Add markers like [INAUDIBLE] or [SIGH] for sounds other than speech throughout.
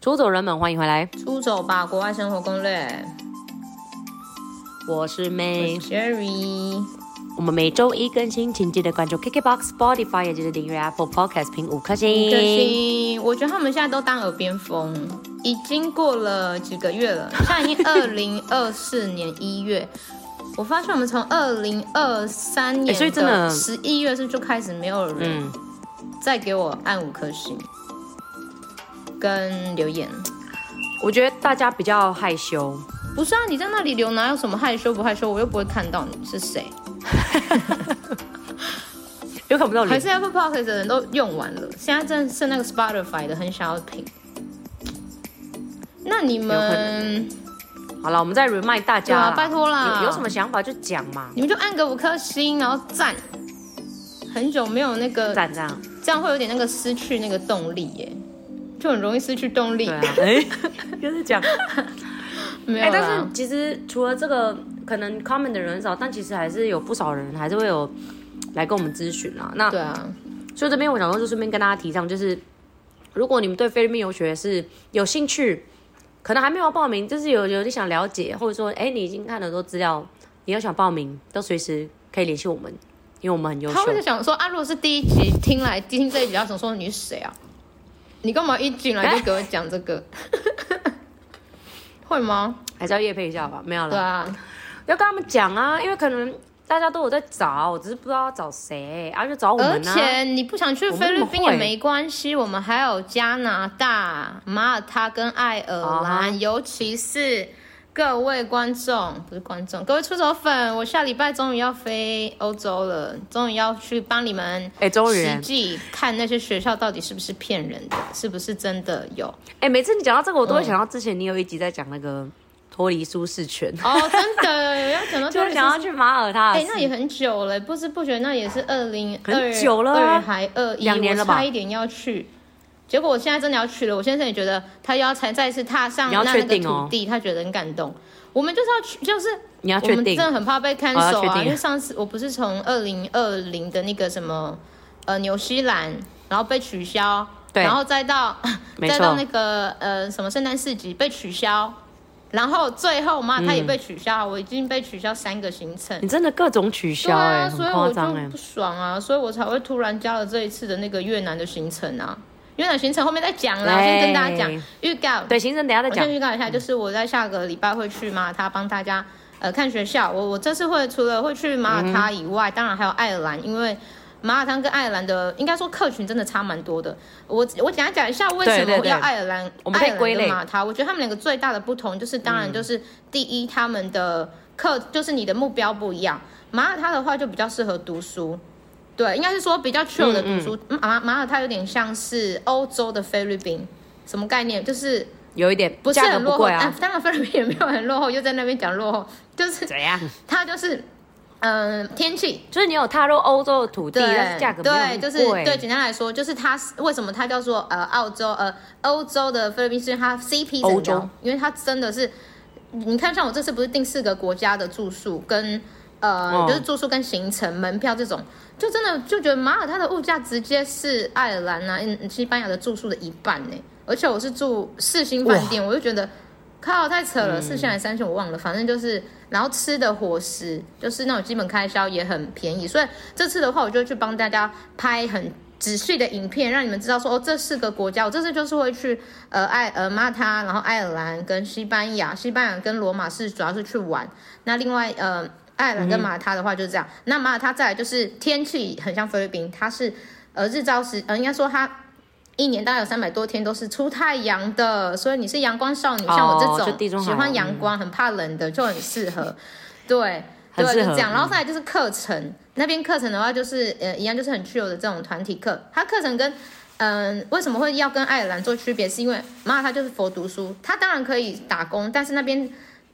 出走人们，欢迎回来！出走吧，国外生活攻略。我是 May，Sherry。我们每周一更新，请记得关注 KKBOX、Spotify，也记得订阅 Apple Podcast，评五颗星。五颗星。我觉得他们现在都当耳边风，已经过了几个月了，[LAUGHS] 现在已经二零二四年一月。我发现我们从二零二三年的十一月是就开始没有人再给我按五颗星。跟留言，我觉得大家比较害羞。不是啊，你在那里留哪有什么害羞不害羞？我又不会看到你是谁，[LAUGHS] 又看不到你。还是 Apple Podcast 的人都用完了，现在正是那个 Spotify 的很想要评。那你们好了，我们再 remind 大家，啊、拜托啦有，有什么想法就讲嘛。你们就按个五颗星，然后赞。很久没有那个赞这样，这样会有点那个失去那个动力耶。就很容易失去动力。对啊，哎，[LAUGHS] 就是讲，没有。哎，但是其实除了这个，可能 comment 的人很少，但其实还是有不少人还是会有来跟我们咨询啊。那对啊，所以这边我想说，就顺便跟大家提倡，就是如果你们对菲律宾游学是有兴趣，可能还没有报名，就是有有点想了解，或者说，哎，你已经看了很多资料，你要想报名，都随时可以联系我们，因为我们很优秀。他会想说啊，如果是第一集听来听这一集，要想说你是谁啊？你干嘛一进来就给我讲这个？[LAUGHS] 会吗？还是要夜配一下吧？没有了。对啊，要跟他们讲啊，因为可能大家都有在找，我只是不知道要找谁，然后就找我们啊。而且你不想去菲律宾也没关系，我们还有加拿大、马耳他跟爱尔兰，uh. 尤其是。各位观众，不是观众，各位出走粉，我下礼拜终于要飞欧洲了，终于要去帮你们哎，终于。实际看那些学校到底是不是骗人的，是不是真的有？哎，每次你讲到这个，我都会想到之前你有一集在讲那个脱离舒适圈。哦，真的 [LAUGHS] 要讲到就想要去马耳他，哎，那也很久了，不知不觉那也是二零很久了，啊，二还二一，两年了吧，差一点要去。结果我现在真的要去了，我先生也觉得他要才再次踏上那那个土地，他觉得很感动。我们就是要去，就是你要确定，我们真的很怕被看守啊，因为上次我不是从二零二零的那个什么呃纽西兰，然后被取消，然后再到再到那个呃什么圣诞市集被取消，然后最后嘛他也被取消，嗯，我已经被取消三个行程。你真的各种取消哎，欸，所以我就不爽啊，所以我才会突然加了这一次的那个越南的行程啊。越南行程后面再讲了，先跟大家讲预告。对，行程等下再讲。我先预告一下，就是我在下个礼拜会去马耳他帮大家呃看学校。我我这次会除了会去马耳他以外，嗯、当然还有爱尔兰，因为马耳他跟爱尔兰的应该说客群真的差蛮多的。我我简单讲一下为什么我要爱尔兰。爱尔兰跟马耳他，我觉得他们两个最大的不同就是，当然就是第一，他们的课就是你的目标不一样。马耳他的话就比较适合读书。对，应该是说比较 chill 的读书。马、嗯嗯、马耳他有点像是欧洲的菲律宾，什么概念？就是有一点不是很落后啊。当然菲律宾也没有很落后，又在那边讲落后，就是怎样？它就是嗯、呃，天气，就是你有踏入欧洲的土地，但是价格对，就是对。简单来说，就是它为什么它叫做呃澳洲呃欧洲的菲律宾是因为它 CP 欧洲，因为它真的是你看，像我这次不是订四个国家的住宿跟。呃、哦，就是住宿跟行程、门票这种，就真的就觉得马耳他的物价直接是爱尔兰啊、西班牙的住宿的一半呢。而且我是住四星饭店，我就觉得靠太扯了，四星还是三星我忘了，反正就是，然后吃的伙食就是那种基本开销也很便宜，所以这次的话，我就去帮大家拍很仔细的影片，让你们知道说哦，这四个国家，我这次就是会去呃爱呃马耳他，然后爱尔兰跟西班牙，西班牙跟罗马是主要是去玩，那另外呃。爱尔兰跟马耳他的话就是这样，嗯、那马耳他再来就是天气很像菲律宾，它是呃日照时呃应该说它一年大概有三百多天都是出太阳的，所以你是阳光少女，像我这种喜欢阳光、很怕冷的就很适合。对，[LAUGHS] 对，就这样。然后再来就是课程，嗯、那边课程的话就是呃一样，就是很 chill 的这种团体课。它课程跟嗯、呃、为什么会要跟爱尔兰做区别？是因为马耳他就是佛读书，它当然可以打工，但是那边。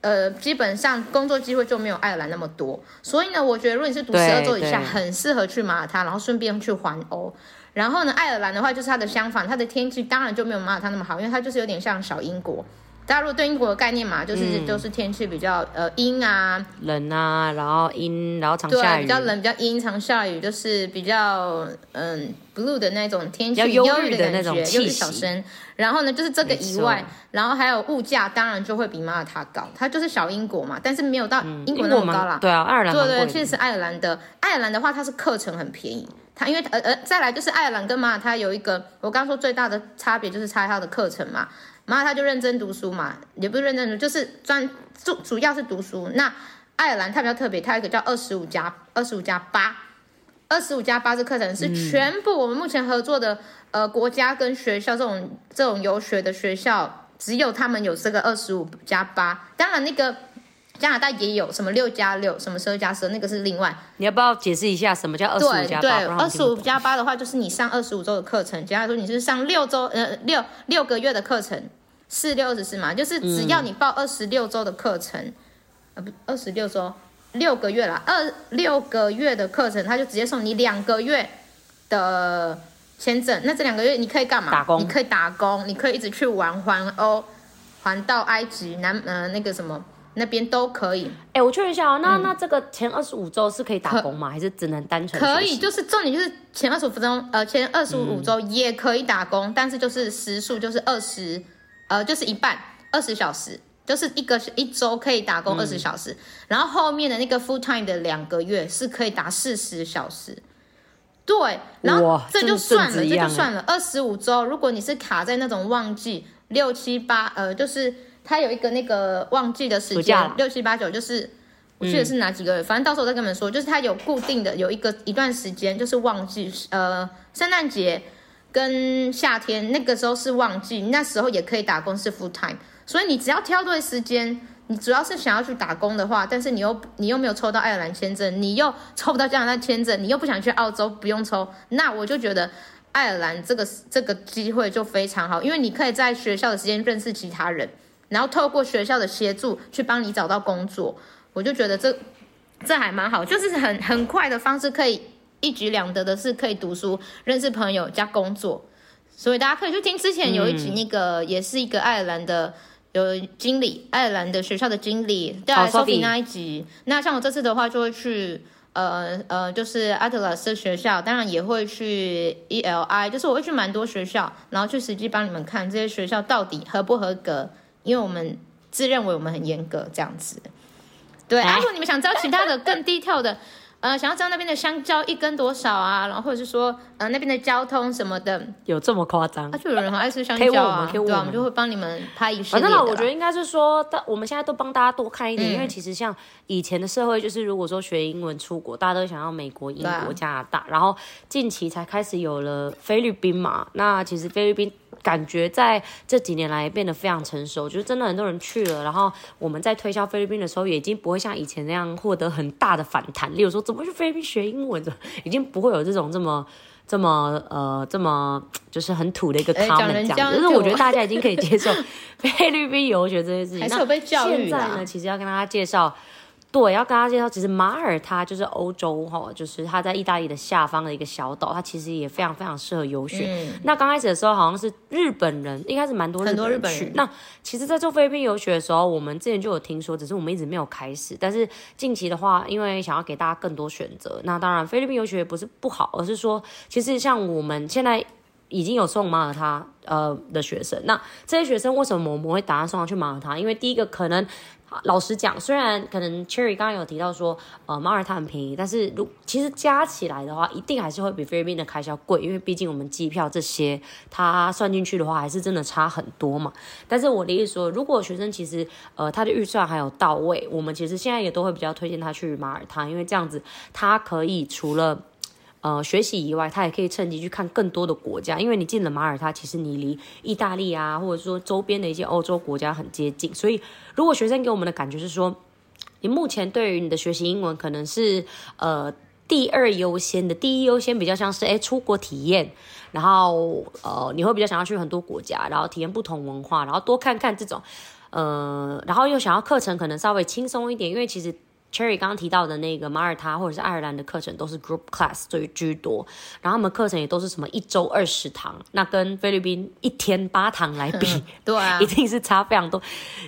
呃，基本上工作机会就没有爱尔兰那么多，所以呢，我觉得如果你是读十二周以下，很适合去马耳他，然后顺便去环欧。然后呢，爱尔兰的话就是它的相反，它的天气当然就没有马耳他那么好，因为它就是有点像小英国，大家如果对英国的概念嘛，就是、嗯、就是天气比较呃阴啊冷啊，然后阴，然后常下雨，比较冷，比较阴，常下雨，就是比较嗯 blue 的那种天气，忧郁的那种气息小生。然后呢，就是这个以外，然后还有物价，当然就会比马耳他高。它就是小英国嘛，但是没有到英国那么高啦。嗯、对啊，爱尔兰对对，确实是爱尔兰的。爱尔兰的话，它是课程很便宜。它因为呃呃，再来就是爱尔兰跟马耳他有一个，我刚刚说最大的差别就是差它的课程嘛。马耳他就认真读书嘛，也不是认真读，就是专主主要是读书。那爱尔兰它比较特别，它有一个叫二十五加二十五加八，二十五加八这课程是全部我们目前合作的、嗯、呃国家跟学校这种这种游学的学校，只有他们有这个二十五加八。当然那个加拿大也有什么六加六，什么十二加十二，那个是另外。你要不要解释一下什么叫二十五加八？对对，二十五加八的话，就是你上二十五周的课程，假如说，你是上六周呃六六个月的课程。四六二十四嘛，就是只要你报二十六周的课程，呃、嗯、不，二十六周六个月啦，二六个月的课程，他就直接送你两个月的签证。那这两个月你可以干嘛？打工。你可以打工，你可以一直去玩环欧，环到埃及南呃那个什么那边都可以。哎、欸，我确认一下哦，那、嗯、那这个前二十五周是可以打工吗？还是只能单纯？可以，就是重点就是前二十五分钟，呃，前二十五周也可以打工，嗯、但是就是时数就是二十。呃，就是一半，二十小时，就是一个一周可以打工二十小时，嗯，然后后面的那个 full time 的两个月是可以打四十小时，对，然后这就算了，这就算了，二十五周，如果你是卡在那种旺季六七八，呃，就是它有一个那个旺季的时间，六七八九，就是我记得是哪几个月，嗯，反正到时候再跟你们说，就是它有固定的有一个一段时间，就是旺季，呃，圣诞节。跟夏天那个时候是旺季，那时候也可以打工是 full time，所以你只要挑对时间，你主要是想要去打工的话，但是你又你又没有抽到爱尔兰签证，你又抽不到加拿大签证，你又不想去澳洲，不用抽，那我就觉得爱尔兰这个这个机会就非常好，因为你可以在学校的时间认识其他人，然后透过学校的协助去帮你找到工作，我就觉得这这还蛮好，就是很很快的方式可以。一举两得的是可以读书、认识朋友加工作，所以大家可以去听之前有一集那个，也是一个爱尔兰的有经理，爱尔兰的学校的经理，对，Sophie 那一集。那像我这次的话，就会去呃呃，就是 Atlas 的学校，当然也会去 ELI，就是我会去蛮多学校，然后去实际帮你们看这些学校到底合不合格，因为我们自认为我们很严格这样子。对，啊，如果你们想知道其他的更 detail 的。[LAUGHS] 呃，想要知道那边的香蕉一根多少啊？然后或者是说，呃，那边的交通什么的，有这么夸张？啊，就有人很爱吃香蕉啊，对啊，我们就会帮你们拍一系列的。反正我觉得应该是说，我们现在都帮大家多看一点，嗯，因为其实像以前的社会，就是如果说学英文出国，大家都想要美国、英国、啊、加拿大，然后近期才开始有了菲律宾嘛。那其实菲律宾。感觉在这几年来变得非常成熟，就是真的很多人去了，然后我们在推销菲律宾的时候，也已经不会像以前那样获得很大的反弹。例如说，怎么去菲律宾学英文的，已经不会有这种这么 [LAUGHS] 这么呃这么就是很土的一个 comment 这样。就是我觉得大家已经可以接受菲律宾游学这件事情。[LAUGHS] 还是有被教育的。现在呢，其实要跟大家介绍。对，要跟大家介绍，其实马耳他就是欧洲哈，就是它在意大利的下方的一个小岛，它其实也非常非常适合游学。嗯、那刚开始的时候，好像是日本人，应该是蛮多。很多日本人。那其实，在做菲律宾游学的时候，我们之前就有听说，只是我们一直没有开始。但是近期的话，因为想要给大家更多选择，那当然菲律宾游学不是不好，而是说，其实像我们现在已经有送马耳他呃的学生，那这些学生为什么我们会打算送他去马耳他？因为第一个可能。老实讲，虽然可能 Cherry 刚刚有提到说，呃，马耳他很便宜，但是如其实加起来的话，一定还是会比菲律宾的开销贵，因为毕竟我们机票这些，它算进去的话，还是真的差很多嘛。但是我的意思说，如果学生其实呃他的预算还有到位，我们其实现在也都会比较推荐他去马耳他，因为这样子他可以除了。呃，学习以外，他也可以趁机去看更多的国家，因为你进了马耳他，其实你离意大利啊，或者说周边的一些欧洲国家很接近。所以，如果学生给我们的感觉是说，你目前对于你的学习英文可能是呃第二优先的，第一优先比较像是哎出国体验，然后呃你会比较想要去很多国家，然后体验不同文化，然后多看看这种，呃，然后又想要课程可能稍微轻松一点，因为其实。Cherry 刚刚提到的那个马耳他或者是爱尔兰的课程都是 group class 最居多，然后他们课程也都是什么一周二十堂，那跟菲律宾一天八堂来比，[LAUGHS] 对啊，[LAUGHS] 一定是差非常多，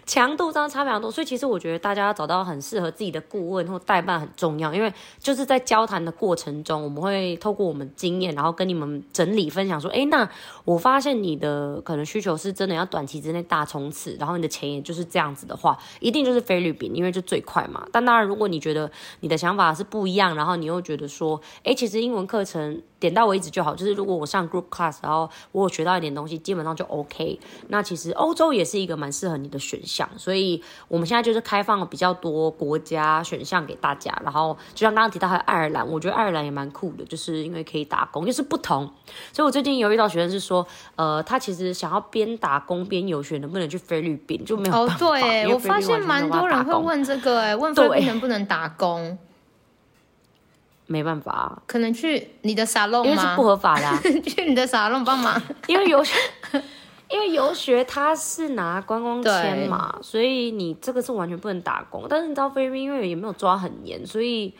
强度上差非常多。所以其实我觉得大家要找到很适合自己的顾问或代办很重要，因为就是在交谈的过程中，我们会透过我们经验，然后跟你们整理分享说，哎，那我发现你的可能需求是真的要短期之内大冲刺，然后你的钱也就是这样子的话，一定就是菲律宾，因为就最快嘛。但当然，如果你觉得你的想法是不一样，然后你又觉得说，哎，其实英文课程点到为止就好，就是如果我上 group class，然后我有学到一点东西，基本上就 OK。那其实欧洲也是一个蛮适合你的选项，所以我们现在就是开放了比较多国家选项给大家。然后就像刚刚提到还有爱尔兰，我觉得爱尔兰也蛮酷的，就是因为可以打工，就是不同。所以我最近有遇到学生是说，呃，他其实想要边打工边游学，能不能去菲律宾就没有办法。哦，对，我发现蛮多人会问这个，哎，问菲律宾能不能打工。没办法，可能去你的沙龙吗？因为是不合法的、啊。[LAUGHS] 去你的沙龙帮忙，因为游学，[LAUGHS] 因为游学他是拿观光签嘛，所以你这个是完全不能打工。但是你知道菲律宾因为也没有抓很严，所以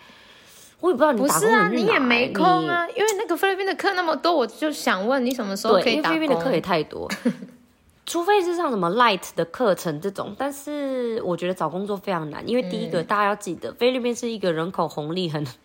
我也不知道你打工不能。不是啊，你也没空啊，因为那个菲律宾的课那么多，我就想问你什么时候可以打工？菲律宾的课也太多，除非是上什么 light 的课程这种。但是我觉得找工作非常难，因为第一个、嗯、大家要记得，菲律宾是一个人口红利很。[LAUGHS]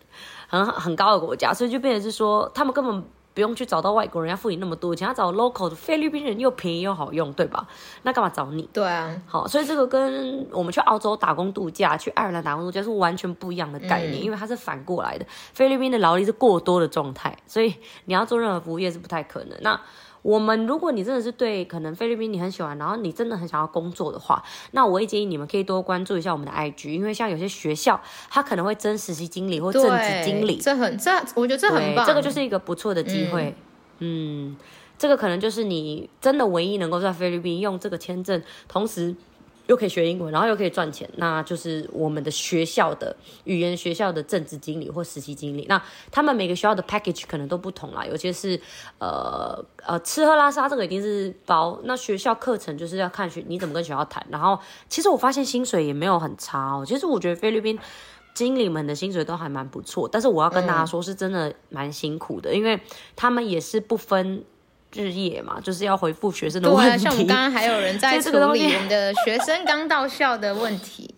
很很高的国家，所以就变成是说，他们根本不用去找到外国人要付你那么多钱，要找 local 的菲律宾人又便宜又好用，对吧？那干嘛找你？对啊，好，所以这个跟我们去澳洲打工度假、去爱尔兰打工度假是完全不一样的概念，嗯、因为它是反过来的，菲律宾的劳力是过多的状态，所以你要做任何服务业是不太可能。那我们，如果你真的是对可能菲律宾你很喜欢，然后你真的很想要工作的话，那我也建议你们可以多关注一下我们的 IG，因为像有些学校，他可能会征实习经理或正职经理，这很这我觉得这很棒，这个就是一个不错的机会，嗯，嗯，这个可能就是你真的唯一能够在菲律宾用这个签证，同时。又可以学英文，然后又可以赚钱，那就是我们的学校的语言学校的政治经理或实习经理。那他们每个学校的 package 可能都不同啦，有些是呃呃吃喝拉撒这个一定是包。那学校课程就是要看学你怎么跟学校谈。然后其实我发现薪水也没有很差哦。其实我觉得菲律宾经理们的薪水都还蛮不错，但是我要跟大家说，是真的蛮辛苦的，嗯、因为他们也是不分。日夜嘛，就是要回复学生的问题。对啊，像我们刚刚还有人在 [LAUGHS] 处理我们的学生刚到校的问题。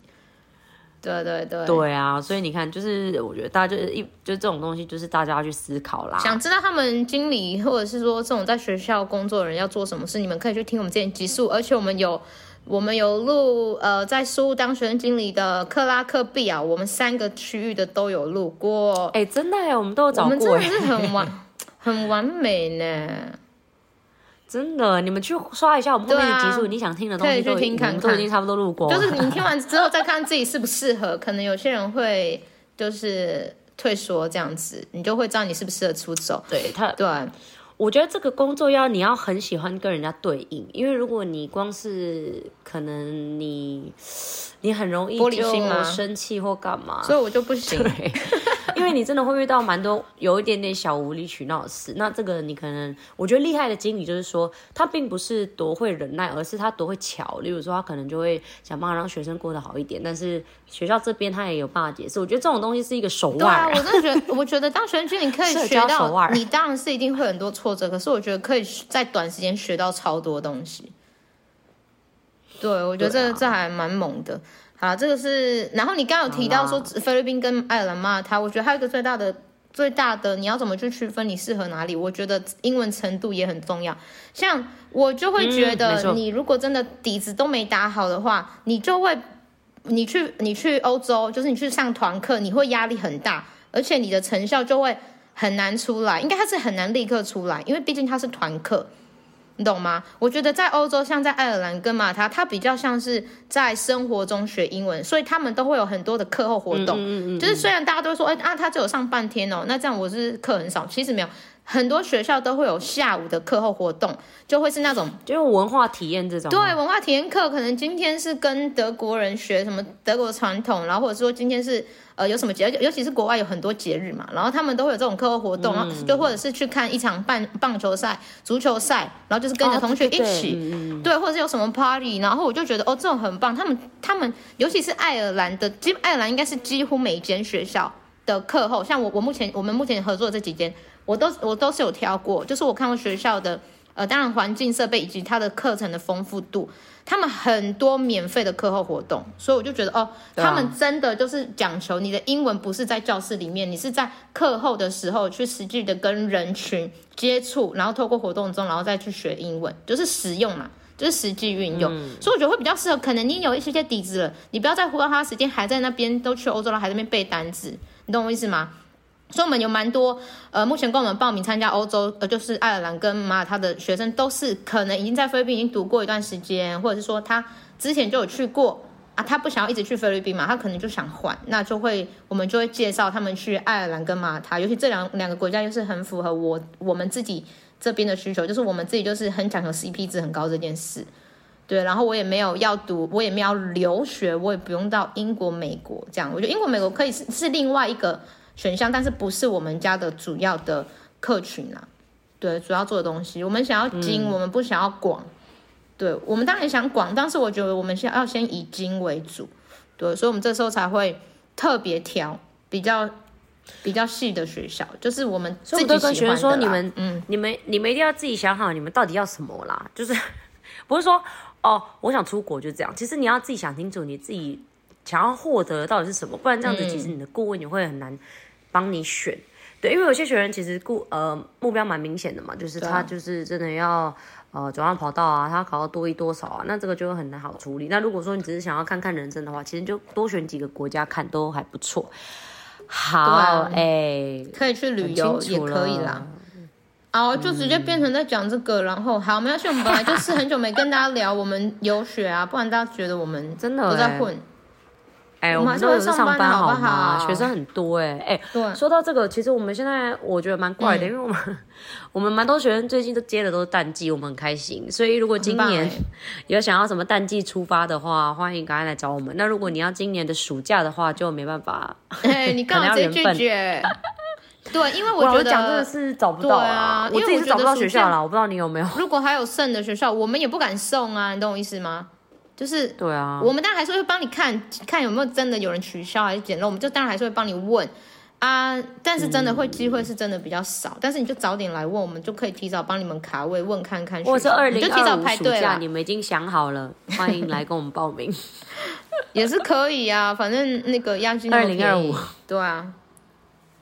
对对对。[LAUGHS] 对啊，所以你看，就是我觉得大家就是一就这种东西，就是大家要去思考啦。想知道他们经理或者是说这种在学校工作的人要做什么事，你们可以去听我们之前集数，而且我们有我们有录呃在书当学生经理的克拉克比啊，我们三个区域的都有录过。哎，真的哎，我们都有找过，我们真的是很完 [LAUGHS] 很完美呢。真的，你们去刷一下我们后面的集数，啊、你想听的东西都，听看看都已经差不多录过。就是你听完之后再看自己适不适合，[LAUGHS] 可能有些人会就是退缩这样子，你就会知道你适不适合出走。对他，对，我觉得这个工作要你要很喜欢跟人家对应，因为如果你光是可能你你很容易玻璃心嘛，生气或干嘛，所以我就不行。对因为你真的会遇到蛮多有一点点小无理取闹的事，那这个你可能我觉得厉害的经理就是说，他并不是多会忍耐，而是他多会巧。例如说，他可能就会想办法让学生过得好一点，但是学校这边他也有办法解释。我觉得这种东西是一个手腕。对啊，我真的觉得，我觉得当学生经理可以 [LAUGHS] 学到，你当然是一定会很多挫折，可是我觉得可以在短时间学到超多东西。对，我觉得这、啊、这还蛮猛的。好，这个是，然后你刚刚有提到说菲律宾跟爱尔兰嘛，他我觉得还有一个最大的最大的，你要怎么去区分你适合哪里？我觉得英文程度也很重要。像我就会觉得，你如果真的底子都没打好的话，嗯、你就会，你去你去欧洲，就是你去上团课，你会压力很大，而且你的成效就会很难出来，应该它是很难立刻出来，因为毕竟它是团课。你懂吗？我觉得在欧洲，像在爱尔兰跟马他，他比较像是在生活中学英文，所以他们都会有很多的课后活动。嗯嗯嗯嗯，就是虽然大家都会说，哎、欸、啊，他只有上半天哦，那这样我是课很少。其实没有，很多学校都会有下午的课后活动，就会是那种就是文化体验这种。对，文化体验课，可能今天是跟德国人学什么德国传统，然后或者说今天是呃有什么节，尤其是国外有很多节日嘛，然后他们都会有这种课后活动，嗯、就或者是去看一场棒棒球赛、足球赛，然后就是跟着同学一起，哦、对，对，对，对，或者是有什么 party，然后我就觉得哦，这种很棒。他们他们尤其是爱尔兰的，基爱尔兰应该是几乎每一间学校的课后，像我我目前我们目前合作的这几间。我都我都是有挑过，就是我看过学校的，呃，当然环境设备以及它的课程的丰富度，他们很多免费的课后活动，所以我就觉得哦，他们真的就是讲求你的英文不是在教室里面，你是在课后的时候去实际的跟人群接触，然后透过活动中，然后再去学英文，就是实用嘛，就是实际运用，嗯、所以我觉得会比较适合。可能你有一些些底子了，你不要再花他时间还在那边都去欧洲了，还在那边背单词，你懂我意思吗？所以，我们有蛮多，呃，目前跟我们报名参加欧洲，呃，就是爱尔兰跟马耳他的学生，都是可能已经在菲律宾已经读过一段时间，或者是说他之前就有去过啊，他不想要一直去菲律宾嘛，他可能就想换，那就会我们就会介绍他们去爱尔兰跟马耳他，尤其这两两个国家又是很符合我我们自己这边的需求，就是我们自己就是很讲求 CP 值很高这件事，对，然后我也没有要读，我也没有留学，我也不用到英国、美国这样，我觉得英国、美国可以是是另外一个。选项，但是不是我们家的主要的客群啊？对，主要做的东西，我们想要精，嗯、我们不想要广。对，我们当然想广，但是我觉得我们先要先以精为主。对，所以我们这时候才会特别挑比较比较细的学校，就是我们自己喜欢的。所以我都跟学生说，你们，嗯，你们你们一定要自己想好，你们到底要什么啦？就是不是说哦，我想出国就这样。其实你要自己想清楚，你自己想要获得到底是什么，不然这样子，其实你的顾问你会很难。帮你选，对，因为有些学员其实顾呃目标蛮明显的嘛，就是他就是真的要呃转换跑道啊，他考到多一多少啊，那这个就很难好处理。那如果说你只是想要看看人生的话，其实就多选几个国家看都还不错。好，哎、欸，可以去旅游也可以啦。好，就直接变成在讲这个，嗯、然后好，没关系，我们本来就是很久没跟大家聊我们游学啊，不然大家觉得我们真的都在混。哎、欸，我们都有上班好吗？学生很多哎、欸，哎、欸，对，说到这个，其实我们现在我觉得蛮怪的，嗯、因为我们我们蛮多学生最近都接的都是淡季，我们很开心。所以如果今年 [LAUGHS] 有想要什么淡季出发的话，欢迎赶快来找我们。那如果你要今年的暑假的话，就没办法。哎、欸，[LAUGHS] 你干嘛直接拒绝？对，因为我觉得讲真的是找不到啊，我自己是找不到学校了，我不知道你有没有。如果还有剩的学校，我们也不敢送啊，你懂我意思吗？就是对啊，我们当然还是会帮你看看有没有真的有人取消还是捡漏，我们就当然还是会帮你问啊。但是真的会机会是真的比较少，嗯、但是你就早点来问，我们就可以提早帮你们卡位问看看。或者是二零二五暑假你们已经想好了，欢迎来跟我们报名，[LAUGHS] 也是可以啊。反正那个押金二零二五，对啊。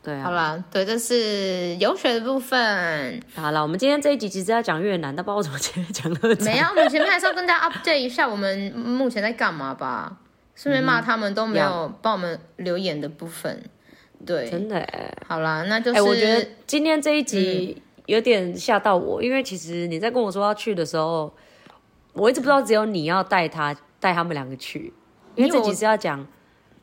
对啊，好了，对，这是游学的部分。好了，我们今天这一集其实要讲越南，但不知道我怎么前面讲的。没有，我们前面还是要跟大家 update 一下我们目前在干嘛吧，顺便骂他们都没有帮我们留言的部分。嗯、对，真的。好啦，那就是、欸、我觉得今天这一集有点吓到我，嗯、因为其实你在跟我说要去的时候，我一直不知道只有你要带他带他们两个去，因为这集是要讲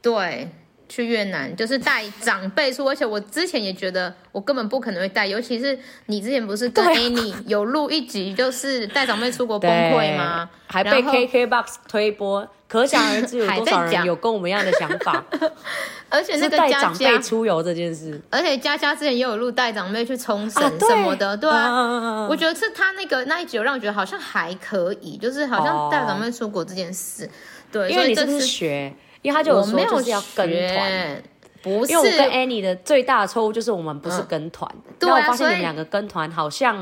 对。去越南就是带长辈出，而且我之前也觉得我根本不可能会带，尤其是你之前不是跟 Annie 有录一集，就是带长辈出国崩溃吗？还被 KKBOX 推播，可想而知有多少人有跟我们一样的想法。[LAUGHS] 而且那个带长辈出游这件事，而且佳佳之前也有录带长辈去冲绳什么的，对啊，我觉得是他那个那一集让我觉得好像还可以，就是好像带长辈出国这件事，对，因为你这是学。因为他就有说就是要跟团，不是。因为我跟 Annie 的最大的错误就是我们不是跟团。对啊，我发现你们两个跟团好像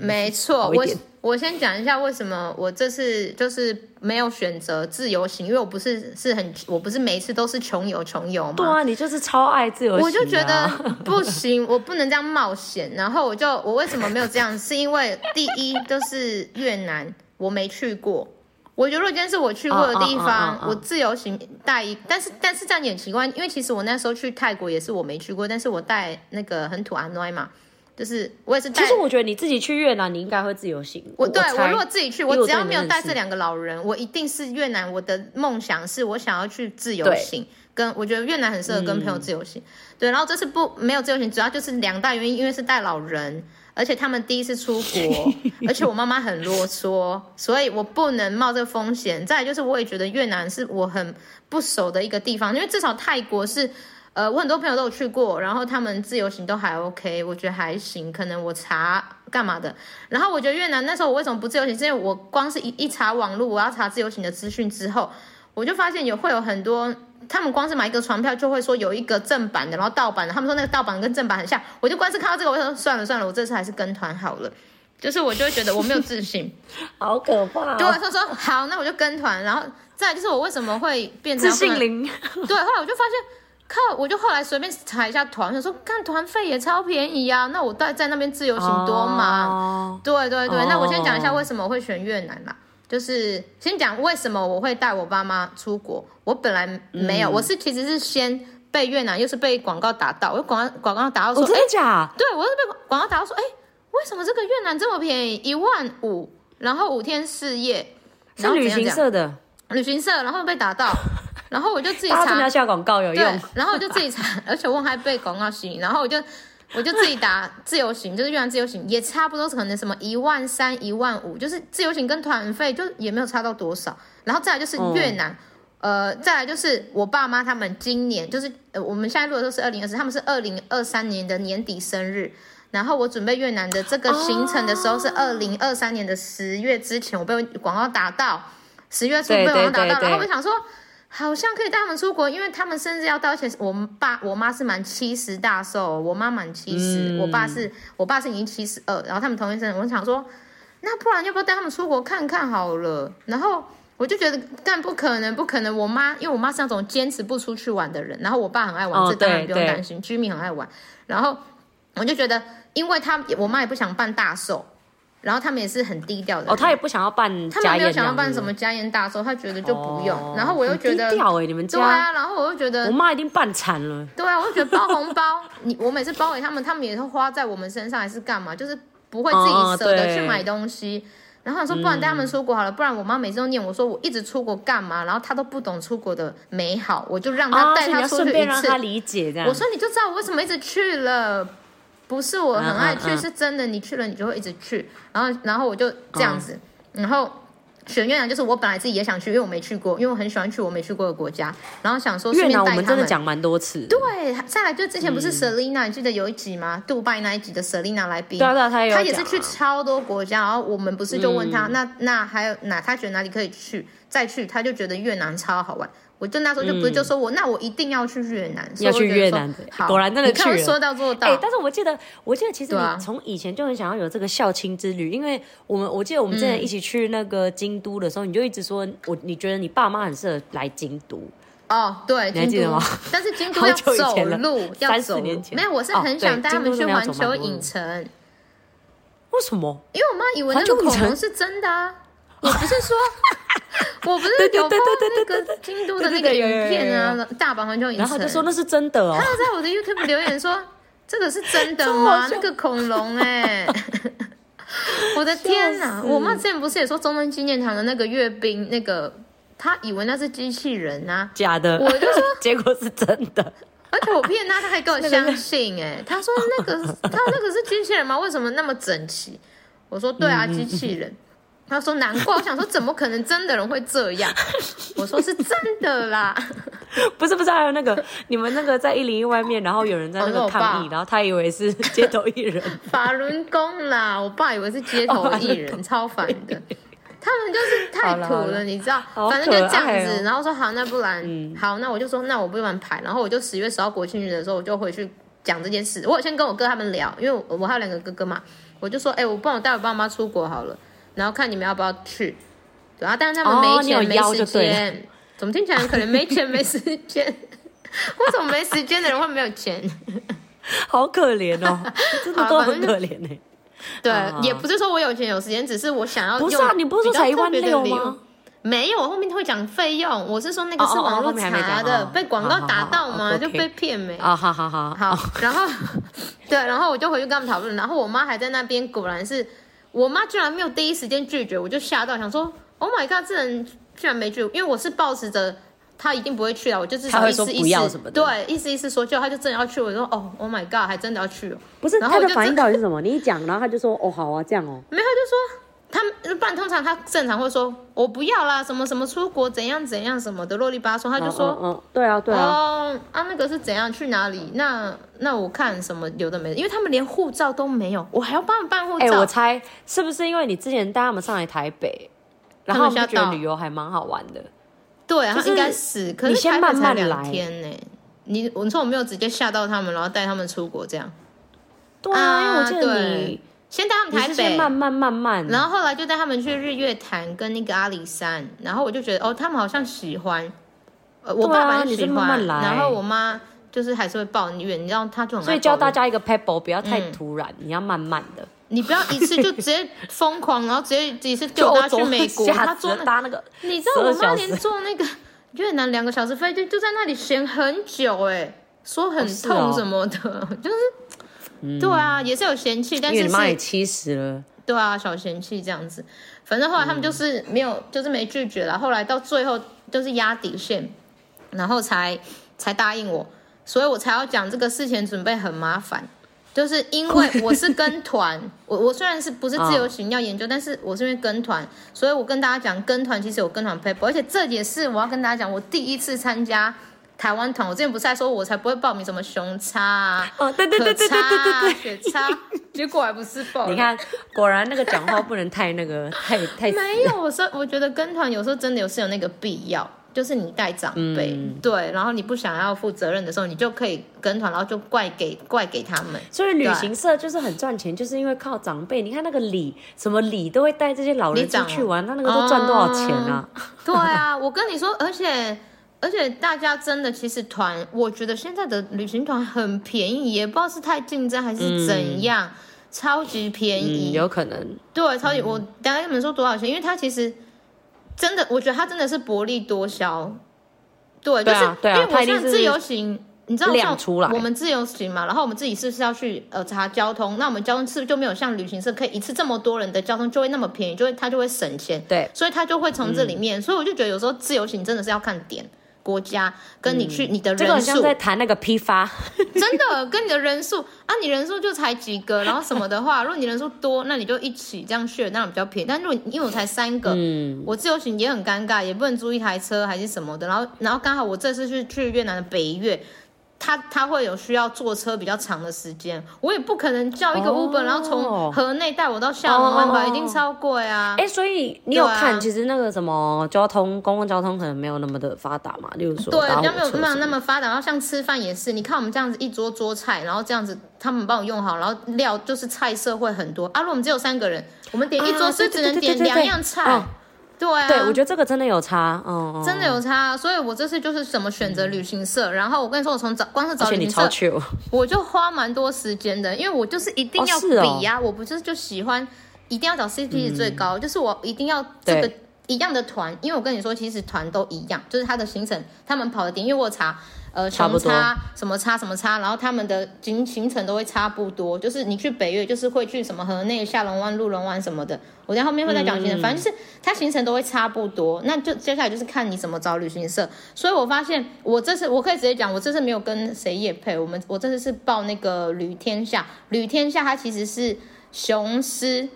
没错。我我先讲一下为什么我这次就是没有选择自由行，因为我不是是很我不是每一次都是穷游穷游嘛。对啊，你就是超爱自由行啊。我就觉得 [LAUGHS] 不行，我不能这样冒险。然后我就我为什么没有这样？是因为第一就是越南，我没去过。我觉得如果今天是我去过的地方，我自由行带一，但是但是这样也很奇怪，因为其实我那时候去泰国也是我没去过，但是我带那个很土阿诺嘛，就是我也是带。其实我觉得你自己去越南，你应该会自由行。我对我，我如果自己去，我只要没有带这两个老人，我一定是越南。我的梦想是我想要去自由行，跟我觉得越南很适合跟朋友自由行。嗯、对，然后这次不没有自由行，主要就是两大原因，因为是带老人，而且他们第一次出国，[LAUGHS] 而且我妈妈很啰嗦，所以我不能冒这个风险。再来就是我也觉得越南是我很不熟的一个地方，因为至少泰国是。呃，我很多朋友都有去过，然后他们自由行都还 OK，我觉得还行。可能我查干嘛的，然后我觉得越南那时候我为什么不自由行？是因为我光是一一查网络，我要查自由行的资讯之后，我就发现有会有很多，他们光是买一个船票就会说有一个正版的，然后盗版的，他们说那个盗版跟正版很像，我就光是看到这个，我就说算了算了，我这次还是跟团好了。就是我就会觉得我没有自信，[LAUGHS] 好可怕、哦。对，他说好，那我就跟团，然后再就是我为什么会变成自信零？[LAUGHS] 对，后来我就发现。靠！我就后来随便查一下团，想说看团费也超便宜呀、啊，那我在在那边自由行多忙。Oh. 对对对，那我先讲一下为什么我会选越南啦，就是先讲为什么我会带我爸妈出国。我本来没有，嗯、我是其实是先被越南，又是被广告打到，我广告广告打到说，哦、真的假？对，我是被广告打到说，哎，为什么这个越南这么便宜，一万五，然后五天四夜，是旅行社的，旅行社，然后被打到。[LAUGHS] 然后我就自己查，要下广告有用。然后我就自己查，而且我还被广告吸引。然后我就我就自己打自由行，就是越南自由行也差不多是可能什么一万三、一万五，就是自由行跟团费就也没有差到多少。然后再来就是越南，嗯、呃，再来就是我爸妈他们今年就是呃我们现在录的都是二零二四，他们是二零二三年的年底生日。然后我准备越南的这个行程的时候是二零二三年的十月之前，我被广告打到十月初被广告打到，然后我想说。好像可以带他们出国，因为他们生日要到，而且我们爸我妈是满七十大寿，我妈满七十，嗯，我爸是我爸是已经七十二，然后他们同一生日，我想说，那不然要不要带他们出国看看好了？然后我就觉得，但不可能，不可能，我妈因为我妈是那种坚持不出去玩的人，然后我爸很爱玩，哦、这当然不用担心，居民很爱玩，然后我就觉得，因为他我妈也不想办大寿。然后他们也是很低调的哦，他也不想要办，他们没有想要办什么家宴大寿，他觉得就不用。哦、然后我又觉得低调哎，你们家对啊，然后我又觉得我妈一定办惨了。对啊，我就觉得包红包，你我每次包给他们，他们也是花在我们身上，还是干嘛？就是不会自己舍得去买东西。哦、然后我说，不然带他们出国好了，嗯、不然我妈每次都念我说我一直出国干嘛？然后他都不懂出国的美好，我就让他带他出去一次，哦、让他理解这样。我说你就知道我为什么一直去了。不是我很爱去，是真的。你去了，你就会一直去。然后，然后我就这样子。然后选越南，就是我本来自己也想去，因为我没去过，因为我很喜欢去我没去过的国家。然后想说，越南我们真的讲蛮多次。对，再来就之前不是 Selina，你记得有一集吗？杜拜那一集的 Selina 来宾，对啊，他他也是去超多国家。然后我们不是就问他，那那还有哪？他觉得哪里可以去？再去，他就觉得越南超好玩。我就那时候就不是就说我、嗯、那我一定要去越南，要去越南的，好，果然真的去了。说到做到。哎，但是我记得，我记得其实你从以前就很想要有这个孝亲之旅，啊、因为我们我记得我们之前一起去那个京都的时候，嗯、你就一直说我你觉得你爸妈很适合来京都。哦，对，你还记得吗？但是京 [LAUGHS] 都要走路，要走。年前。没有，我是很想带他们去环球影城。为什么？因为我妈以为那个恐龙是真的啊。我不是说。[LAUGHS] 我不是有播那个京都的那个影片啊，大阪环球影城，然后就说那是真的哦。他在我的 YouTube 留言说 [LAUGHS] 这个是真的吗？那个恐龙哎，[LAUGHS] 我的天哪！我妈之前不是也说中正纪念堂的那个阅兵那个，她以为那是机器人啊，假的。我就说结果是真的，而且我骗他，他还跟我相信哎，他说那个他那个是机器人吗？为什么那么整齐？我说对啊，机器人。他说：“难怪，我想说，怎么可能真的人会这样？” [LAUGHS] 我说：“是真的啦，不是不是，还有那个你们那个在一零一外面，然后有人在那个抗议，然后他以为是街头艺人，[LAUGHS] 法轮功啦，我爸以为是街头艺人，超烦的。他们就是太土了，你知道？反正就这样子。然后说好，那不然好，那我就说那我不玩牌。然后我就十月十号国庆日的时候，我就回去讲这件事。我有先跟我哥他们聊，因为我还有两个哥哥嘛，我就说：哎，我帮我带我爸妈出国好了。”然后看你们要不要去，对啊，但是他们没钱、哦、没时间，怎么听起来可能没钱没时间？[LAUGHS] 为什么没时间的人会没有钱？[LAUGHS] 好可怜哦，[LAUGHS] 真的都很可怜呢。对，也不是说我有钱有时间，只是我想要。不是啊，你不是说才一万六吗？没有，我后面会讲费用。我是说那个是网络查的，哦哦、被广告打到嘛，就被骗没。啊，好好好好。然后，对，然后我就回去跟他们讨论。然后我妈还在那边，果然是我妈居然没有第一时间拒绝，我就吓到，想说，Oh my god，这人居然没拒，因为我是抱持着。他一定不会去啊！我就至少意思意思，对，意思意思说，就他就真的要去。我说哦，Oh my God，还真的要去哦。不是，然后他的反应到底是什么？你一讲，然后他就说哦，好啊，这样哦。[LAUGHS] 没有，他就说他不然通常他正常会说我不要啦，什么什么出国怎样怎样什么的啰里吧嗦，他就说嗯，嗯，对啊对啊。哦啊，那个是怎样去哪里？那那我看什么有的没的，因为他们连护照都没有，我还要帮他们办护照。哎，我猜是不是因为你之前带他们上来台北，然后就觉得旅游还蛮好玩的。对，啊应该是，可是才慢慢两天呢。你我说我没有直接吓到他们，然后带他们出国这样。对啊，因为我记得你先带他们台北，慢慢慢慢，然后后来就带他们去日月潭跟那个阿里山，然后我就觉得哦，他们好像喜欢。呃，我爸爸喜欢，然后我妈就是还是会抱怨，你知道，他就很。所以教大家一个 pebble，不要太突然，你要慢慢的。你不要一次就直接疯狂，然后直接一次就他去美国，[LAUGHS] 他坐搭那个，你知道我妈连坐那个越南两个小时飞机就在那里闲很久哎，说很痛什么的，[LAUGHS] 就是，对啊，也是有嫌弃，但是你妈也七十了，对啊，小嫌弃这样子，反正后来他们就是没有，就是没拒绝了，后来到最后就是压底线，然后才才答应我，所以我才要讲这个事前准备很麻烦。就是因为 [LAUGHS] 我是跟团，我我虽然是不是自由行要研究，哦、但是我是因为跟团，所以我跟大家讲，跟团其实有跟团 paper，而且这也是我要跟大家讲，我第一次参加台湾团。我之前不是在说我才不会报名什么熊叉啊，哦对对对对对对对雪差，[LAUGHS] 结果还不是报。你看，果然那个讲话不能太那个 [LAUGHS] 太太。没有，我说我觉得跟团有时候真的有是有那个必要。就是你带长辈，嗯、对，然后你不想要负责任的时候，你就可以跟团，然后就怪给怪给他们。所以旅行社就是很赚钱，就是因为靠长辈。你看那个礼，什么礼都会带这些老人出去玩，那那个都赚多少钱啊？嗯、对啊，我跟你说，而且而且大家真的其实团，我觉得现在的旅行团很便宜，也不知道是太竞争还是怎样，嗯、超级便宜，嗯、有可能。对，超级。嗯、我等下跟你们说多少钱，因为它其实。真的，我觉得他真的是薄利多销，对，对啊、就是因为我像自由行，你知道像我们自由行嘛，然后我们自己是不是要去呃查交通？那我们交通是不是就没有像旅行社可以一次这么多人的交通就会那么便宜，就会他就会省钱，对，所以他就会从这里面，嗯、所以我就觉得有时候自由行真的是要看点。国家跟你去，你的人数，这个像在谈那个批发，[LAUGHS] 真的跟你的人数。啊，你人数就才几个，然后什么的话，如果你人数多，那你就一起这样去，那样比较便宜。但如果因为我才三个，嗯，我自由行也很尴尬，也不能租一台车还是什么的，然后然后刚好我这次是去越南的北越。他他会有需要坐车比较长的时间，我也不可能叫一个 Uber，、oh, 然后从河内带我到厦门玩吧，oh, 一定超贵啊！哎，所以你有看，啊、其实那个什么交通，公共交通可能没有那么的发达嘛，例如说，对，比较没有那么那么发达。然后像吃饭也是，你看我们这样子一桌桌菜，然后这样子他们帮我用好，然后料就是菜色会很多。啊，如果我们只有三个人，我们点一桌是只能点两样菜。对啊，对，我觉得这个真的有差，嗯，真的有差，所以我这次就是怎么选择旅行社，然后我跟你说，我从找光是找旅行社，我就花蛮多时间的，因为我就是一定要比呀，我不就是就喜欢一定要找 CP 值最高，就是我一定要这个一样的团，因为我跟你说，其实团都一样，就是他的行程，他们跑的点，因为我查。呃，熊差什么差什么差，然后他们的行行程都会差不多。就是你去北岳，就是会去什么河内、下龙湾、鹿龙湾什么的。我在后面会再讲行程，嗯、反正就是它行程都会差不多。那就接下来就是看你怎么找旅行社。所以我发现，我这次我可以直接讲，我这次没有跟谁也配，我们我这次是报那个旅天下。旅天下它其实是雄狮。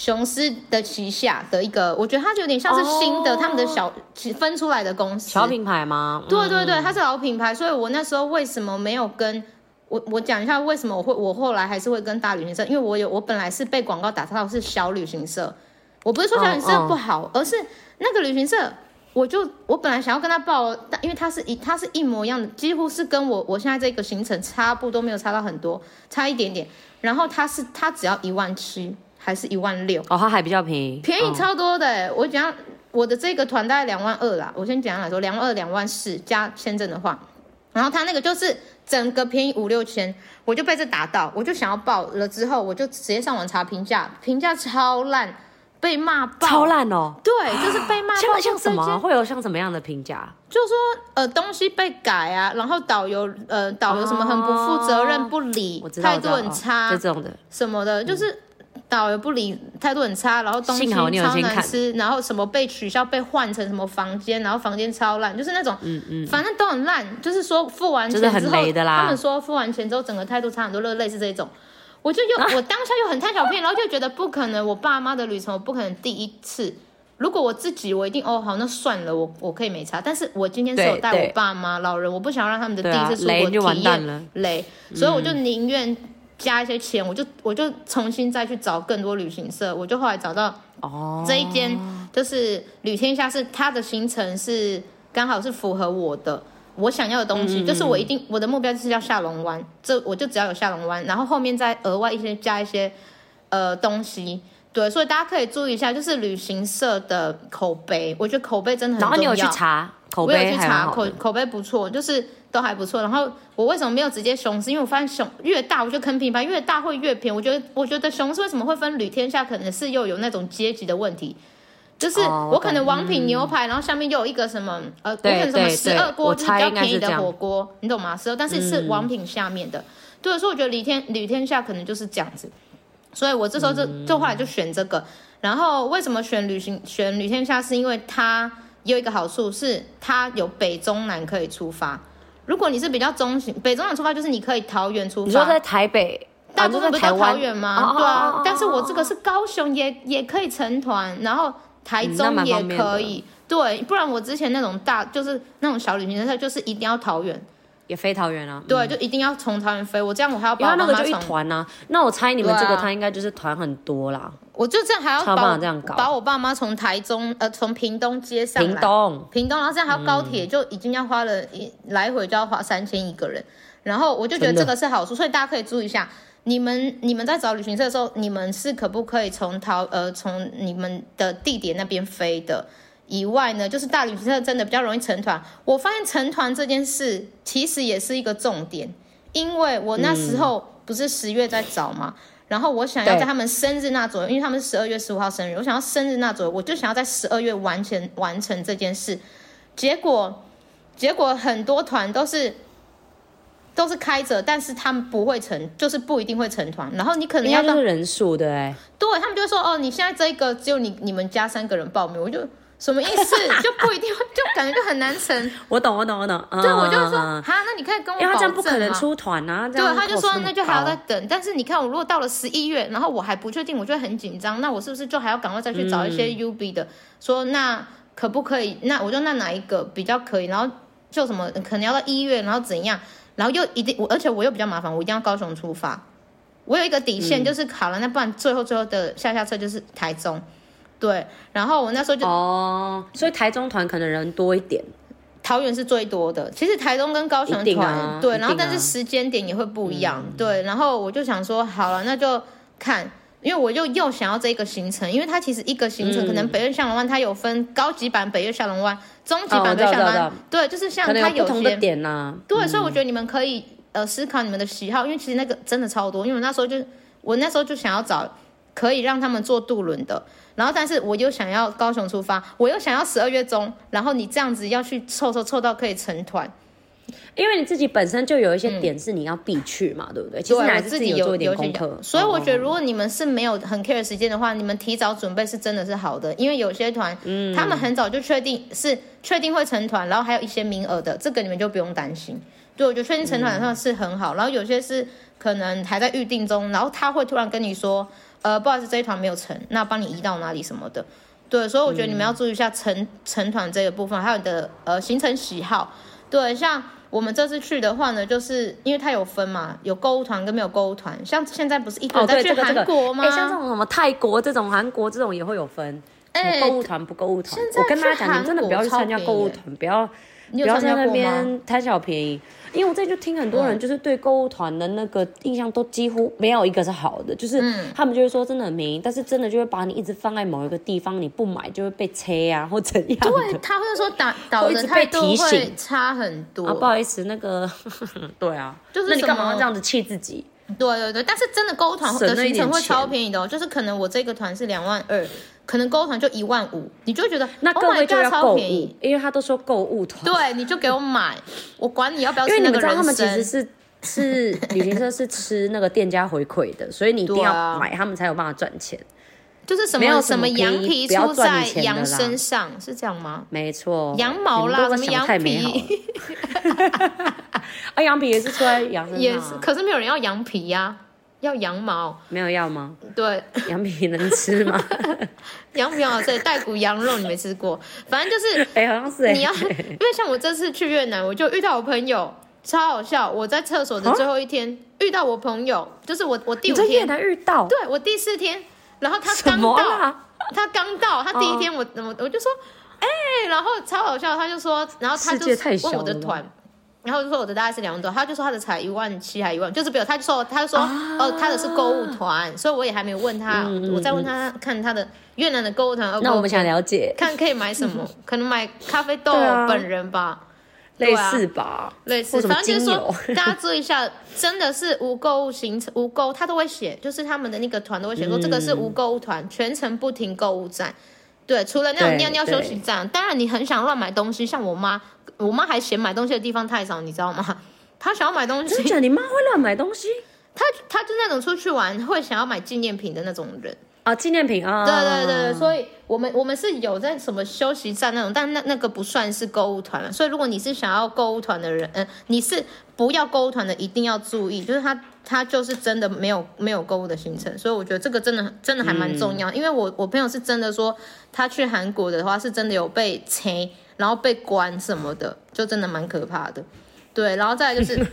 雄狮的旗下的一个，我觉得它就有点像是新的，oh, 他们的小分出来的公司，小品牌吗？对对对，它是老品牌，所以我那时候为什么没有跟我我讲一下为什么我会我后来还是会跟大旅行社，因为我有我本来是被广告打到是小旅行社，我不是说小旅行社不好，oh, oh. 而是那个旅行社，我就我本来想要跟他报，但因为它是一它是一模一样的，几乎是跟我我现在这个行程差不多，没有差到很多，差一点点，然后它是它只要一万七。还是一万六哦，它还比较便宜，便宜超多的。哦、我讲我的这个团大概两万二啦，我先简单来说，两万二、两万四加签证的话，然后它那个就是整个便宜五六千，我就被这打到，我就想要报了之后，我就直接上网查评价，评价超烂，被骂爆，超烂哦。对，就是被骂爆。像像什么？会有像什么样的评价？就是说呃东西被改啊，然后导游呃导游什么很不负责任、不理，态度很差，这种的什么的，就是。导游不理，态度很差，然后东西超难吃，然后什么被取消，被换成什么房间，然后房间超烂，就是那种，嗯嗯，反正都很烂。就是说付完钱之后，他们说付完钱之后整个态度差很多，类似这种。我就又、[LAUGHS] 啊、我当下又很贪小便宜，然后就觉得不可能，我爸妈的旅程我不可能第一次。如果我自己我一定哦好，那算了，我我可以没差。但是我今天是有带我爸妈老人，我不想让他们的第一次出国体验累，所以我就宁愿。加一些钱，我就我就重新再去找更多旅行社，我就后来找到哦。这一间，就是旅天下，是它的行程是刚好是符合我的我想要的东西，嗯、就是我一定我的目标就是要下龙湾，这我就只要有下龙湾，然后后面再额外一些加一些呃东西，对，所以大家可以注意一下，就是旅行社的口碑，我觉得口碑真的很重要。然后你有去查口碑？我有去查口口碑不错，就是。都还不错，然后我为什么没有直接雄狮？因为我发现熊越大，我就坑品牌越大会越便宜。我觉得，我觉得雄狮为什么会分旅天下，可能是又有那种阶级的问题，就是我可能王品牛排，然后下面又有一个什么呃，我可能什么十二锅就是比较便宜的火锅，你懂吗？十二，但是是王品下面的，对，所以我觉得旅天旅天下可能就是这样子，所以我这时候就就后来就选这个。然后为什么选旅行选旅天下？是因为它有一个好处是它有北中南可以出发。如果你是比较中型，北中南出发就是你可以桃园出发。你说在台北，大部分不是桃园吗？对啊，但是我这个是高雄也也可以成团，然后台中也可以。对，不然我之前那种大就是那种小旅行社，就是一定要桃园。也飞桃园啊？对，就一定要从桃园飞。我这样我还要把那个就一团啊。那我猜你们这个他应该就是团很多啦。我就这样还要把这样搞，把我爸妈从台中呃从屏东接上来。屏东，屏东，然后这样还要高铁，就已经要花了一来回就要花三千一个人。然后我就觉得这个是好处，所以大家可以注意一下，你们你们在找旅行社的时候，你们是可不可以从桃呃从你们的地点那边飞的？以外呢，就是大旅行社真的比较容易成团。我发现成团这件事其实也是一个重点，因为我那时候不是十月在找嘛，嗯、然后我想要在他们生日那左右，因为他们是十二月十五号生日，我想要生日那左右，我就想要在十二月完成完成这件事。结果，结果很多团都是都是开着，但是他们不会成，就是不一定会成团。然后你可能要到人数对，对他们就说哦，你现在这一个只有你你们家三个人报名，我就。什么意思？[LAUGHS] 就不一定会，就感觉就很难成。我懂，我懂，我懂。对，我就说，哈，那你可以跟我保证？因为他这样不可能出团啊。对，他就说那就还要再等。但是你看，我如果到了十一月，然后我还不确定，我就很紧张。那我是不是就还要赶快再去找一些 UB 的，说那可不可以？那我就那哪一个比较可以？然后就什么可能要到一月，然后怎样？然后又一定我，而且我又比较麻烦，我一定要高雄出发。我有一个底线，就是好了，那不然最后最后的下下车就是台中。对，然后我那时候就哦，所以台中团可能人多一点，桃园是最多的。其实台中跟高雄团、啊、对，然后但是时间点也会不一样。嗯、对，然后我就想说，好了，那就看，因为我就又想要这个行程，因为它其实一个行程可能北岳下龙湾它有分高级版北岳下龙湾、中级版北岳下龙湾，哦、对，就是像它有些有点呐、啊。对，嗯、所以我觉得你们可以呃思考你们的喜好，因为其实那个真的超多，因为我那时候就我那时候就想要找可以让他们坐渡轮的。然后，但是我又想要高雄出发，我又想要十二月中，然后你这样子要去凑凑凑到可以成团，因为你自己本身就有一些点是你要必去嘛，嗯、对不对？其实你自己有做一点功课，所以我觉得如果你们是没有很 care 时间的话，你们提早准备是真的是好的，因为有些团，嗯，他们很早就确定是确定会成团，然后还有一些名额的，这个你们就不用担心。对，我觉得确定成团的话是很好，嗯、然后有些是可能还在预定中，然后他会突然跟你说。呃，不好意思，这一团没有成，那帮你移到哪里什么的，对，所以我觉得你们要注意一下成成团这个部分，还有你的呃行程喜好，对，像我们这次去的话呢，就是因为它有分嘛，有购物团跟没有购物团，像现在不是一个人在去韩国吗？哎、哦，像这种什么泰国这种、韩国这种也会有分，哎，购物团不购物团，我跟大家讲，你真的不要去参加购物团，不要不要在那边贪小便宜。因为我这就听很多人就是对购物团的那个印象都几乎没有一个是好的，就是他们就会说真的很便宜，但是真的就会把你一直放在某一个地方，你不买就会被催啊或怎样。对，他会说导 [LAUGHS] 导游态度会差很多。啊，不好意思，那个 [LAUGHS] 对啊，就是那你干嘛要这样子气自己？对对对，但是真的购物团的行程会超便宜的哦，就是可能我这个团是两万二，可能购物团就一万五，你就会觉得那各位就要超便宜，因为他都说购物团，对，你就给我买，我管你要不要吃那个人参。因为你们知道他们其实是是旅行社是吃那个店家回馈的，所以你一定要买，他们才有办法赚钱。就是什么什么，什么羊皮出在羊身上，是这样吗？没错，羊毛啦，什么羊皮？[LAUGHS] 啊，羊皮也是出在羊身上，也是，可是没有人要羊皮呀，啊，要羊毛。没有要吗？对，羊皮能吃吗？[LAUGHS] 羊皮好吃，带骨羊肉你没吃过？反正就是，[LAUGHS] 哎，欸，好像是，欸，你要，因为像我这次去越南，我就遇到我朋友，超好笑。我在厕所的最后一天，啊，遇到我朋友，就是我我第五天在越南遇到，对我第四天。然后他刚到，他刚到，他第一天我我、哦、我就说，哎、欸，然后超好笑，他就说，然后他就问我的团，然后就说我的大概是两万多，他就说他的才一万七还一万，就是比如他就说他就说、啊、哦他的是购物团，所以我也还没有问他，我再问他看他的越南的购物团，那我们想了解，看可以买什么，可能买咖啡豆本人吧。类似吧，类似，反正就是说，大家注意一下，真的是无购物行程，无购他都会写，就是他们的那个团都会写说，这个是无购物团，全程不停购物站。对，除了那种尿尿休息站，当然你很想乱买东西，像我妈，我妈还嫌买东西的地方太少，你知道吗？[LAUGHS] 她想要买东西，真的，你妈会乱买东西？她她就那种出去玩会想要买纪念品的那种人。啊，纪念品啊！对对对，所以我们我们是有在什么休息站那种，但那那个不算是购物团了。所以如果你是想要购物团的人，嗯、呃，你是不要购物团的，一定要注意，就是他他就是真的没有没有购物的行程。所以我觉得这个真的真的还蛮重要，嗯、因为我我朋友是真的说，他去韩国的话是真的有被催，然后被关什么的，就真的蛮可怕的。对，然后再来就是。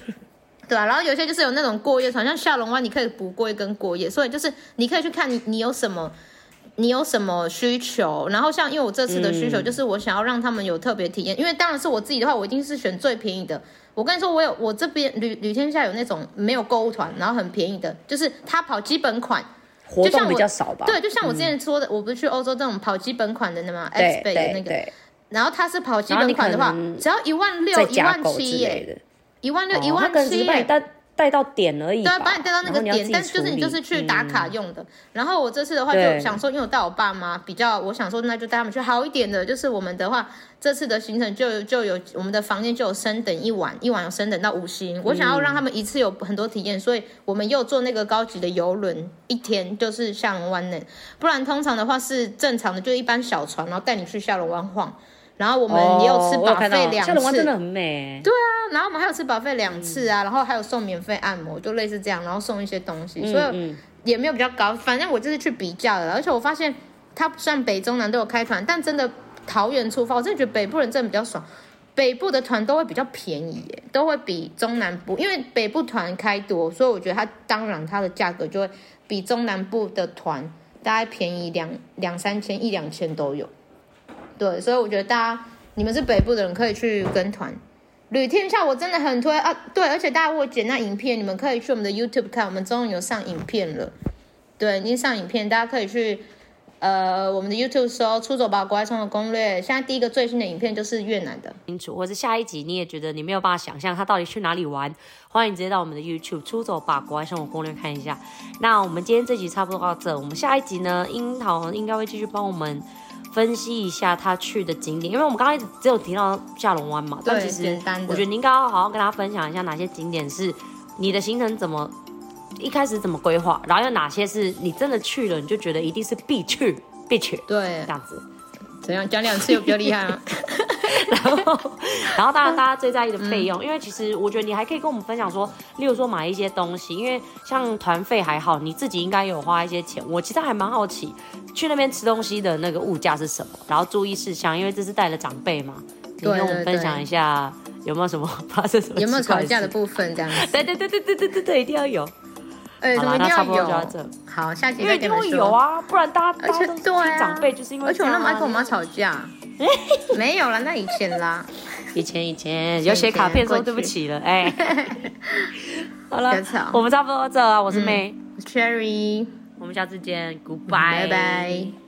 对啊，然后有些就是有那种过夜团，像下龙湾，你可以不过夜跟过夜，所以就是你可以去看你你有什么，你有什么需求。然后像因为我这次的需求就是我想要让他们有特别体验，嗯、因为当然是我自己的话，我一定是选最便宜的。我跟你说，我有我这边旅旅天下有那种没有购物团，然后很便宜的，就是他跑基本款，活动比较少吧？对，就像我之前说的，嗯、我不是去欧洲这种跑基本款的那吗？X 倍的那个，然后他是跑基本款的话，只要一万六、一万七耶。一万六，一万七，把你带带到点而已。对啊，把你带到那个点，但就是你就是去打卡用的。嗯、然后我这次的话就想说，因为我带我爸妈比较，我想说那就带他们去好一点的。就是我们的话，这次的行程就就有我们的房间就有升等一晚，一晚有升等到五星。我想要让他们一次有很多体验，所以我们又坐那个高级的游轮，一天就是下龙湾呢。不然通常的话是正常的，就一般小船，然后带你去下龙湾晃。然后我们也有吃 buffet 两次，下龙湾真的很美。对啊，然后我们还有吃 buffet 两次啊，嗯、然后还有送免费按摩，就类似这样，然后送一些东西，所以也没有比较高。反正我就是去比较的，而且我发现它算北中南都有开团，但真的桃园出发，我真的觉得北部人真的比较爽，北部的团都会比较便宜耶，都会比中南部，因为北部团开多，所以我觉得它当然它的价格就会比中南部的团大概便宜两两三千一两千都有。对，所以我觉得大家，你们是北部的人，可以去跟团。旅天下我真的很推啊！对，而且大家如果剪那影片，你们可以去我们的 YouTube 看，我们终于有上影片了。对，已经上影片，大家可以去呃我们的 YouTube 搜“出走吧，国外生活攻略”。现在第一个最新的影片就是越南的。清楚，或者下一集你也觉得你没有办法想象他到底去哪里玩，欢迎直接到我们的 YouTube“ 出走吧，国外生活攻略”看一下。那我们今天这集差不多到这，我们下一集呢，樱桃应该会继续帮我们。分析一下他去的景点，因为我们刚刚一直只有提到下龙湾嘛，但其实我觉得你应该要好好跟大家分享一下哪些景点是你的行程怎么一开始怎么规划，然后有哪些是你真的去了你就觉得一定是必去必去，对，这样子，怎样？讲两次又比较厉害啊？[LAUGHS] [LAUGHS] 然后，然后当然大家最在意的费用，嗯、因为其实我觉得你还可以跟我们分享说，例如说买一些东西，因为像团费还好，你自己应该有花一些钱。我其实还蛮好奇，去那边吃东西的那个物价是什么，然后注意事项，因为这是带了长辈嘛，你跟我们分享一下有没有什么 [LAUGHS] 发生什么有没有吵架的部分这样子？对对对对对对对对，一定要有。哎，怎么一定要有？好，下集再跟你们说。因为一定会有啊，不然大家而且对长辈就是因为，而且我那么爱跟我妈吵架。[LAUGHS] 没有了，那以前啦，以前以前有写卡片说对不起了，哎，[LAUGHS] 好了，我们差不多到这了，我是 May，我是 Cherry，我们下次见，Goodbye，拜拜。